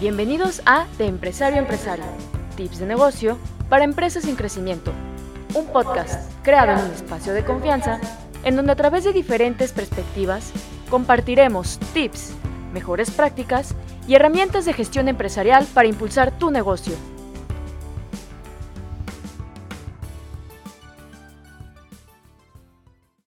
Bienvenidos a De Empresario a Empresario, tips de negocio para empresas en crecimiento. Un podcast creado en un espacio de confianza en donde a través de diferentes perspectivas compartiremos tips, mejores prácticas y herramientas de gestión empresarial para impulsar tu negocio.